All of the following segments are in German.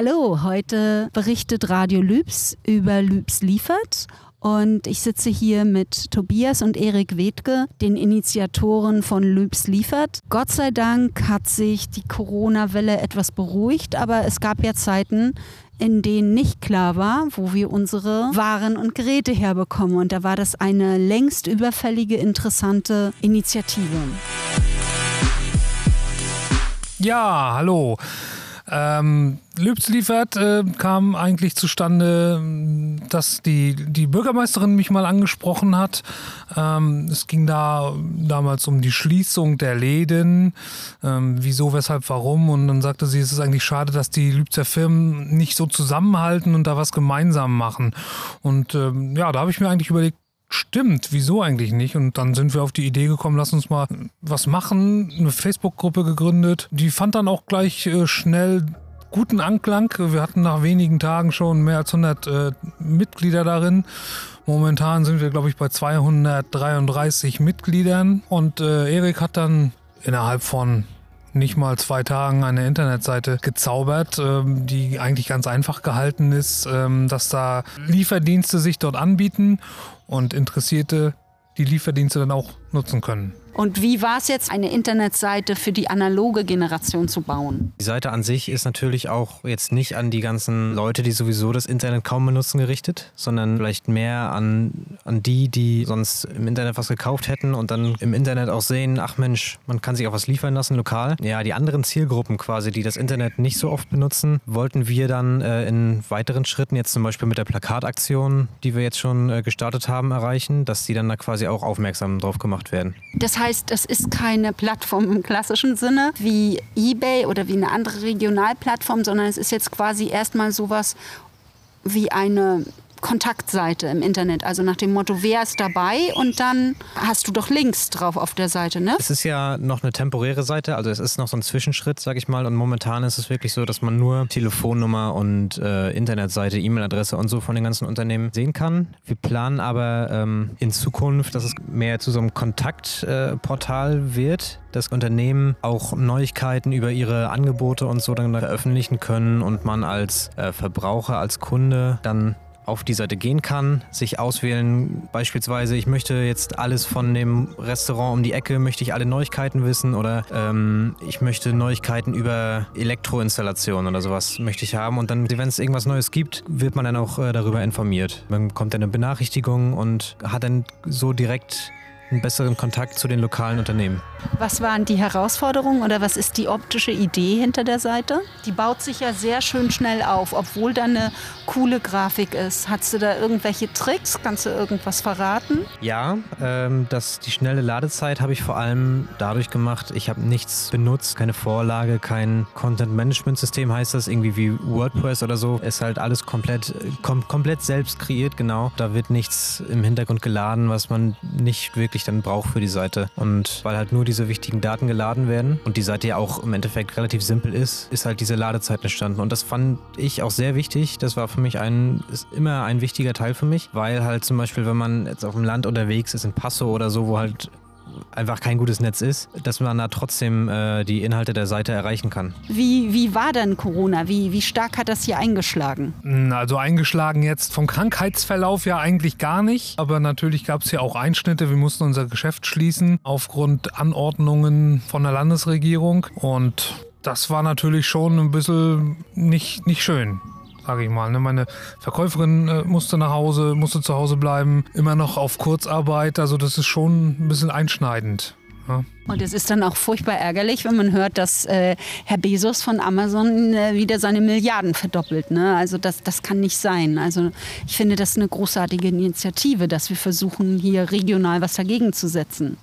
Hallo, heute berichtet Radio Lübs über Lübs liefert. Und ich sitze hier mit Tobias und Erik Wedke, den Initiatoren von Lübs liefert. Gott sei Dank hat sich die Corona-Welle etwas beruhigt, aber es gab ja Zeiten, in denen nicht klar war, wo wir unsere Waren und Geräte herbekommen. Und da war das eine längst überfällige, interessante Initiative. Ja, hallo. Ähm, Lübs liefert äh, kam eigentlich zustande, dass die, die Bürgermeisterin mich mal angesprochen hat. Ähm, es ging da damals um die Schließung der Läden, ähm, wieso, weshalb, warum. Und dann sagte sie, es ist eigentlich schade, dass die Lübzer Firmen nicht so zusammenhalten und da was gemeinsam machen. Und ähm, ja, da habe ich mir eigentlich überlegt, Stimmt, wieso eigentlich nicht? Und dann sind wir auf die Idee gekommen, lass uns mal was machen, eine Facebook-Gruppe gegründet. Die fand dann auch gleich äh, schnell guten Anklang. Wir hatten nach wenigen Tagen schon mehr als 100 äh, Mitglieder darin. Momentan sind wir, glaube ich, bei 233 Mitgliedern. Und äh, Erik hat dann innerhalb von nicht mal zwei Tagen eine Internetseite gezaubert, ähm, die eigentlich ganz einfach gehalten ist, ähm, dass da Lieferdienste sich dort anbieten und Interessierte die Lieferdienste dann auch nutzen können. Und wie war es jetzt, eine Internetseite für die analoge Generation zu bauen? Die Seite an sich ist natürlich auch jetzt nicht an die ganzen Leute, die sowieso das Internet kaum benutzen, gerichtet, sondern vielleicht mehr an, an die, die sonst im Internet was gekauft hätten und dann im Internet auch sehen, ach Mensch, man kann sich auch was liefern lassen lokal. Ja, die anderen Zielgruppen quasi, die das Internet nicht so oft benutzen, wollten wir dann äh, in weiteren Schritten, jetzt zum Beispiel mit der Plakataktion, die wir jetzt schon äh, gestartet haben, erreichen, dass die dann da quasi auch aufmerksam drauf gemacht werden. Das heißt, heißt, das ist keine Plattform im klassischen Sinne wie eBay oder wie eine andere Regionalplattform, sondern es ist jetzt quasi erstmal sowas wie eine Kontaktseite im Internet. Also nach dem Motto, wer ist dabei? Und dann hast du doch Links drauf auf der Seite, ne? Es ist ja noch eine temporäre Seite, also es ist noch so ein Zwischenschritt, sag ich mal. Und momentan ist es wirklich so, dass man nur Telefonnummer und äh, Internetseite, E-Mail-Adresse und so von den ganzen Unternehmen sehen kann. Wir planen aber ähm, in Zukunft, dass es mehr zu so einem Kontaktportal äh, wird, dass Unternehmen auch Neuigkeiten über ihre Angebote und so dann veröffentlichen können und man als äh, Verbraucher, als Kunde dann auf die Seite gehen kann, sich auswählen, beispielsweise, ich möchte jetzt alles von dem Restaurant um die Ecke, möchte ich alle Neuigkeiten wissen oder ähm, ich möchte Neuigkeiten über Elektroinstallationen oder sowas möchte ich haben und dann, wenn es irgendwas Neues gibt, wird man dann auch äh, darüber informiert. Man bekommt dann eine Benachrichtigung und hat dann so direkt einen besseren Kontakt zu den lokalen Unternehmen. Was waren die Herausforderungen oder was ist die optische Idee hinter der Seite? Die baut sich ja sehr schön schnell auf, obwohl da eine coole Grafik ist. Hast du da irgendwelche Tricks? Kannst du irgendwas verraten? Ja, ähm, das, die schnelle Ladezeit habe ich vor allem dadurch gemacht, ich habe nichts benutzt, keine Vorlage, kein Content-Management-System heißt das, irgendwie wie WordPress oder so. Ist halt alles komplett, kom komplett selbst kreiert, genau. Da wird nichts im Hintergrund geladen, was man nicht wirklich wirklich dann braucht für die Seite. Und weil halt nur diese wichtigen Daten geladen werden und die Seite ja auch im Endeffekt relativ simpel ist, ist halt diese Ladezeit entstanden. Und das fand ich auch sehr wichtig. Das war für mich ein, ist immer ein wichtiger Teil für mich, weil halt zum Beispiel, wenn man jetzt auf dem Land unterwegs ist, in Passo oder so, wo halt einfach kein gutes Netz ist, dass man da trotzdem äh, die Inhalte der Seite erreichen kann. Wie, wie war denn Corona? Wie, wie stark hat das hier eingeschlagen? Hm, also eingeschlagen jetzt vom Krankheitsverlauf ja eigentlich gar nicht. Aber natürlich gab es ja auch Einschnitte. Wir mussten unser Geschäft schließen aufgrund Anordnungen von der Landesregierung. Und das war natürlich schon ein bisschen nicht, nicht schön sage ich mal. Ne? Meine Verkäuferin äh, musste nach Hause, musste zu Hause bleiben, immer noch auf Kurzarbeit. Also das ist schon ein bisschen einschneidend. Ja. Und es ist dann auch furchtbar ärgerlich, wenn man hört, dass äh, Herr Bezos von Amazon äh, wieder seine Milliarden verdoppelt. Ne? Also das, das kann nicht sein. Also ich finde das eine großartige Initiative, dass wir versuchen, hier regional was dagegen zu setzen.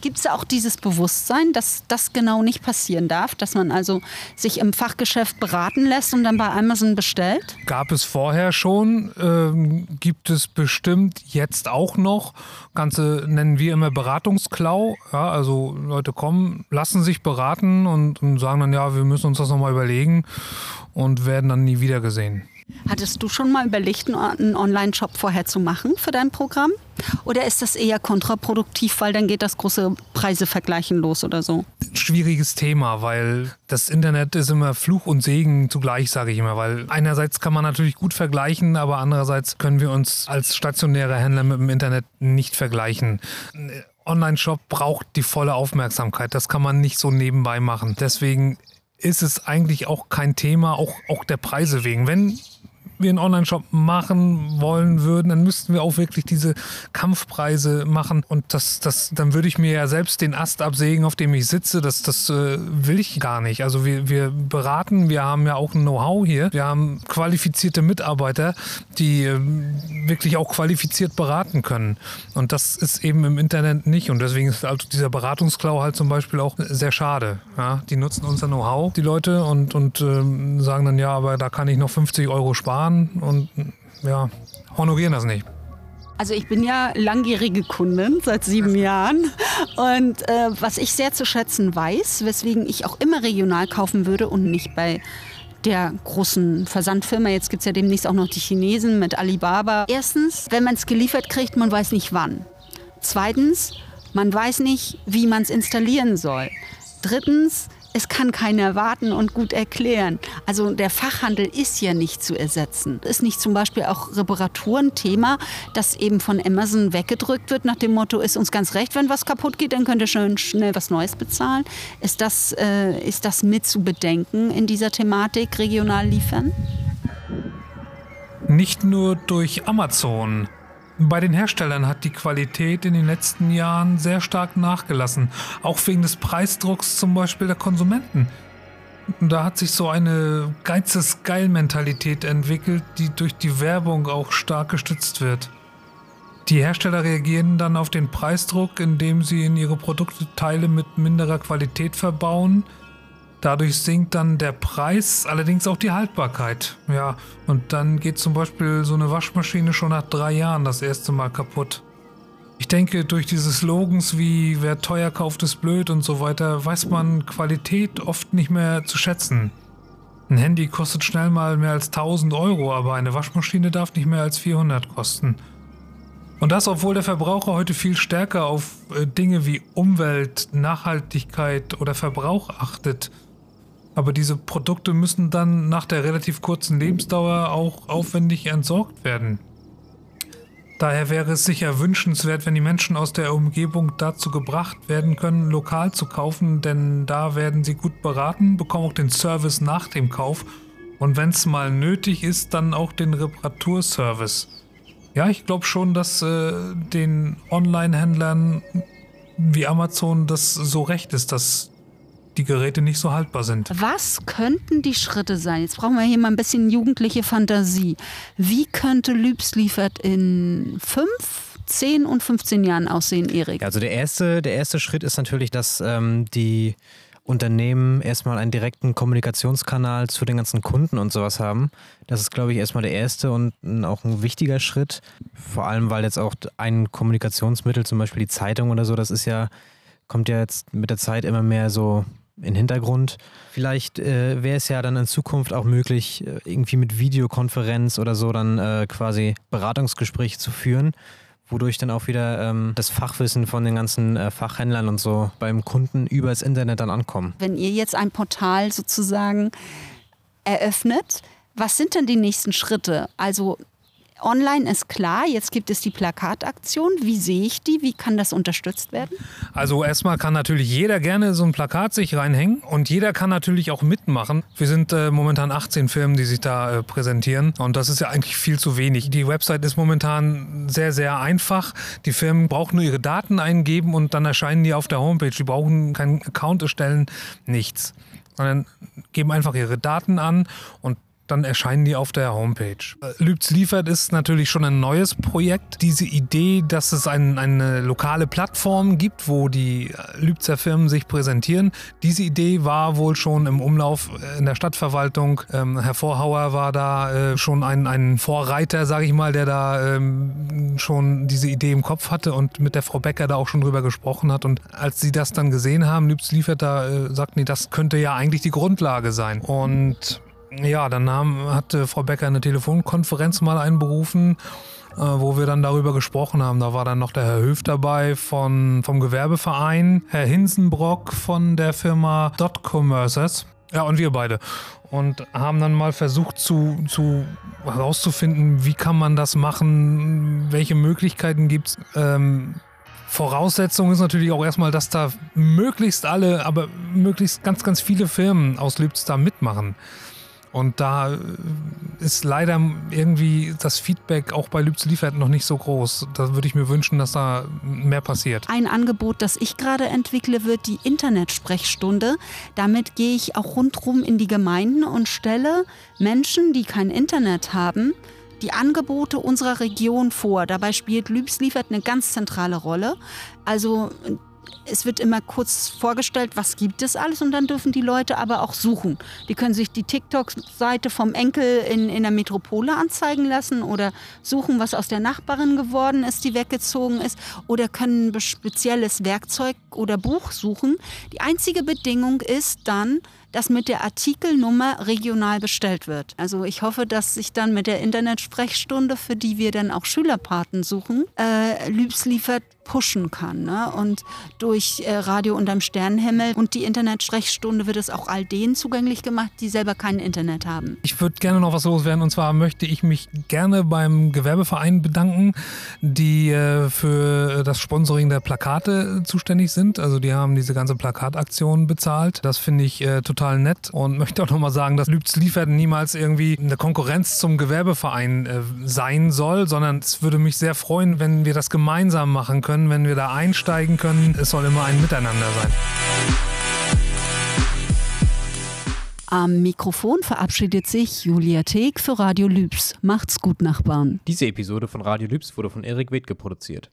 Gibt es auch dieses Bewusstsein, dass das genau nicht passieren darf, dass man also sich im Fachgeschäft beraten lässt und dann bei Amazon bestellt? Gab es vorher schon, ähm, gibt es bestimmt jetzt auch noch. Ganze nennen wir immer Beratungsklau. Ja, also Leute kommen, lassen sich beraten und, und sagen dann, ja, wir müssen uns das nochmal überlegen und werden dann nie wieder gesehen. Hat Hattest du schon mal überlegt, einen Online-Shop vorher zu machen für dein Programm? Oder ist das eher kontraproduktiv, weil dann geht das große Preisevergleichen los oder so? Schwieriges Thema, weil das Internet ist immer Fluch und Segen zugleich, sage ich immer. Weil einerseits kann man natürlich gut vergleichen, aber andererseits können wir uns als stationäre Händler mit dem Internet nicht vergleichen. Online-Shop braucht die volle Aufmerksamkeit. Das kann man nicht so nebenbei machen. Deswegen ist es eigentlich auch kein Thema, auch, auch der Preise wegen. Wenn wir einen Online-Shop machen wollen würden, dann müssten wir auch wirklich diese Kampfpreise machen. Und das, das, dann würde ich mir ja selbst den Ast absägen, auf dem ich sitze. Das, das äh, will ich gar nicht. Also wir, wir beraten, wir haben ja auch ein Know-how hier. Wir haben qualifizierte Mitarbeiter, die äh, wirklich auch qualifiziert beraten können. Und das ist eben im Internet nicht. Und deswegen ist also dieser Beratungsklau halt zum Beispiel auch sehr schade. Ja, die nutzen unser Know-how, die Leute, und, und äh, sagen dann, ja, aber da kann ich noch 50 Euro sparen und ja, honorieren das nicht. Also ich bin ja langjährige Kundin seit sieben Jahren und äh, was ich sehr zu schätzen weiß, weswegen ich auch immer regional kaufen würde und nicht bei der großen Versandfirma. Jetzt gibt es ja demnächst auch noch die Chinesen mit Alibaba. Erstens, wenn man es geliefert kriegt, man weiß nicht wann. Zweitens, man weiß nicht, wie man es installieren soll. Drittens, es kann keiner warten und gut erklären. Also der Fachhandel ist ja nicht zu ersetzen. Ist nicht zum Beispiel auch Reparaturen Thema, das eben von Amazon weggedrückt wird nach dem Motto, ist uns ganz recht, wenn was kaputt geht, dann könnt ihr schön schnell was Neues bezahlen. Ist das, äh, ist das mit zu bedenken in dieser Thematik regional liefern? Nicht nur durch Amazon. Bei den Herstellern hat die Qualität in den letzten Jahren sehr stark nachgelassen, auch wegen des Preisdrucks zum Beispiel der Konsumenten. Da hat sich so eine geizes Geil-Mentalität entwickelt, die durch die Werbung auch stark gestützt wird. Die Hersteller reagieren dann auf den Preisdruck, indem sie in ihre Produkte Teile mit minderer Qualität verbauen, Dadurch sinkt dann der Preis, allerdings auch die Haltbarkeit. Ja, und dann geht zum Beispiel so eine Waschmaschine schon nach drei Jahren das erste Mal kaputt. Ich denke, durch diese Slogans wie wer teuer kauft, ist blöd und so weiter, weiß man Qualität oft nicht mehr zu schätzen. Ein Handy kostet schnell mal mehr als 1000 Euro, aber eine Waschmaschine darf nicht mehr als 400 kosten. Und das, obwohl der Verbraucher heute viel stärker auf äh, Dinge wie Umwelt, Nachhaltigkeit oder Verbrauch achtet aber diese Produkte müssen dann nach der relativ kurzen Lebensdauer auch aufwendig entsorgt werden. Daher wäre es sicher wünschenswert, wenn die Menschen aus der Umgebung dazu gebracht werden können, lokal zu kaufen, denn da werden sie gut beraten, bekommen auch den Service nach dem Kauf und wenn es mal nötig ist, dann auch den Reparaturservice. Ja, ich glaube schon, dass äh, den Online-Händlern wie Amazon das so recht ist, dass die Geräte nicht so haltbar sind. Was könnten die Schritte sein? Jetzt brauchen wir hier mal ein bisschen jugendliche Fantasie. Wie könnte Lübs liefert in fünf, 10 und 15 Jahren aussehen, Erik? Also der erste, der erste Schritt ist natürlich, dass ähm, die Unternehmen erstmal einen direkten Kommunikationskanal zu den ganzen Kunden und sowas haben. Das ist, glaube ich, erstmal der erste und auch ein wichtiger Schritt. Vor allem, weil jetzt auch ein Kommunikationsmittel, zum Beispiel die Zeitung oder so, das ist ja, kommt ja jetzt mit der Zeit immer mehr so in Hintergrund. Vielleicht äh, wäre es ja dann in Zukunft auch möglich, äh, irgendwie mit Videokonferenz oder so dann äh, quasi Beratungsgespräche zu führen, wodurch dann auch wieder ähm, das Fachwissen von den ganzen äh, Fachhändlern und so beim Kunden über das Internet dann ankommen. Wenn ihr jetzt ein Portal sozusagen eröffnet, was sind denn die nächsten Schritte? Also Online ist klar, jetzt gibt es die Plakataktion. Wie sehe ich die? Wie kann das unterstützt werden? Also erstmal kann natürlich jeder gerne so ein Plakat sich reinhängen und jeder kann natürlich auch mitmachen. Wir sind äh, momentan 18 Firmen, die sich da äh, präsentieren und das ist ja eigentlich viel zu wenig. Die Website ist momentan sehr, sehr einfach. Die Firmen brauchen nur ihre Daten eingeben und dann erscheinen die auf der Homepage. Die brauchen keinen Account erstellen, nichts sondern geben einfach ihre Daten an und dann erscheinen die auf der Homepage. Lübz liefert ist natürlich schon ein neues Projekt. Diese Idee, dass es ein, eine lokale Plattform gibt, wo die Lübzer Firmen sich präsentieren, diese Idee war wohl schon im Umlauf in der Stadtverwaltung. Ähm, Herr Vorhauer war da äh, schon ein, ein Vorreiter, sage ich mal, der da ähm, schon diese Idee im Kopf hatte und mit der Frau Becker da auch schon drüber gesprochen hat. Und als sie das dann gesehen haben, Lübz liefert, da äh, sagten die, das könnte ja eigentlich die Grundlage sein. Und Ja, dann haben, hatte Frau Becker eine Telefonkonferenz mal einberufen, äh, wo wir dann darüber gesprochen haben. Da war dann noch der Herr Höf dabei von, vom Gewerbeverein, Herr Hinsenbrock von der Firma Dot Commerces. Ja, und wir beide. Und haben dann mal versucht zu, zu herauszufinden, wie kann man das machen, welche Möglichkeiten gibt es. Ähm, Voraussetzung ist natürlich auch erstmal, dass da möglichst alle, aber möglichst ganz, ganz viele Firmen aus Lübz da mitmachen. Und da äh, ist leider irgendwie das Feedback auch bei Lübz liefert noch nicht so groß. Da würde ich mir wünschen, dass da mehr passiert. Ein Angebot, das ich gerade entwickle, wird die Internetsprechstunde. Damit gehe ich auch rundherum in die Gemeinden und stelle Menschen, die kein Internet haben, die Angebote unserer Region vor. Dabei spielt Lübs liefert eine ganz zentrale Rolle. Also es wird immer kurz vorgestellt, was gibt es alles und dann dürfen die Leute aber auch suchen. Die können sich die TikTok-Seite vom Enkel in, in der Metropole anzeigen lassen oder suchen, was aus der Nachbarin geworden ist, die weggezogen ist oder können ein spezielles Werkzeug oder Buch suchen. Die einzige Bedingung ist dann, dass mit der Artikelnummer regional bestellt wird. Also ich hoffe, dass sich dann mit der Internetsprechstunde, für die wir dann auch Schülerpaten suchen, äh, Lübs liefert pushen kann. Ne? Und durch äh, Radio unterm Sternenhimmel und die Internetsprechstunde wird es auch all denen zugänglich gemacht, die selber kein Internet haben. Ich würde gerne noch was loswerden und zwar möchte ich mich gerne beim Gewerbeverein bedanken, die äh, für das Sponsoring der Plakate zuständig sind. Also die haben diese ganze Plakataktion bezahlt. Das finde ich äh, total nett und möchte auch nochmal sagen, dass Lübz liefert niemals irgendwie eine Konkurrenz zum Gewerbeverein äh, sein soll, sondern es würde mich sehr freuen, wenn wir das gemeinsam machen können wenn wir da einsteigen können. Es soll immer ein Miteinander sein. Am Mikrofon verabschiedet sich Julia Teeg für Radio Lübs. Macht's gut, Nachbarn. Diese Episode von Radio Lübs wurde von Erik Wittke produziert.